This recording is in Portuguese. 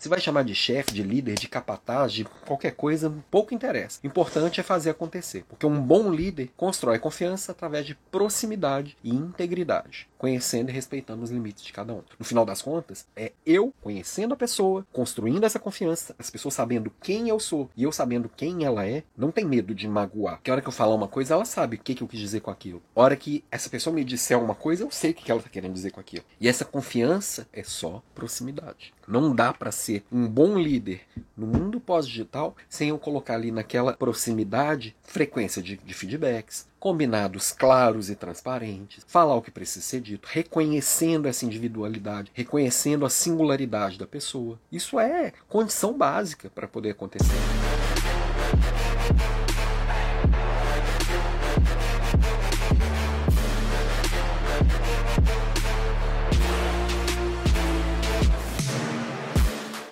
Se vai chamar de chefe, de líder, de capataz, de qualquer coisa, pouco interessa. O importante é fazer acontecer, porque um bom líder constrói confiança através de proximidade e integridade, conhecendo e respeitando os limites de cada um. No final das contas, é eu conhecendo a pessoa, construindo essa confiança, as pessoas sabendo quem eu sou e eu sabendo quem ela é, não tem medo de magoar. Que a hora que eu falar uma coisa, ela sabe o que, que eu quis dizer com aquilo. A hora que essa pessoa me disser uma coisa, eu sei o que ela está querendo dizer com aquilo. E essa confiança é só proximidade. Não dá para ser um bom líder no mundo pós-digital sem eu colocar ali naquela proximidade frequência de, de feedbacks, combinados claros e transparentes, falar o que precisa ser dito, reconhecendo essa individualidade, reconhecendo a singularidade da pessoa. Isso é condição básica para poder acontecer.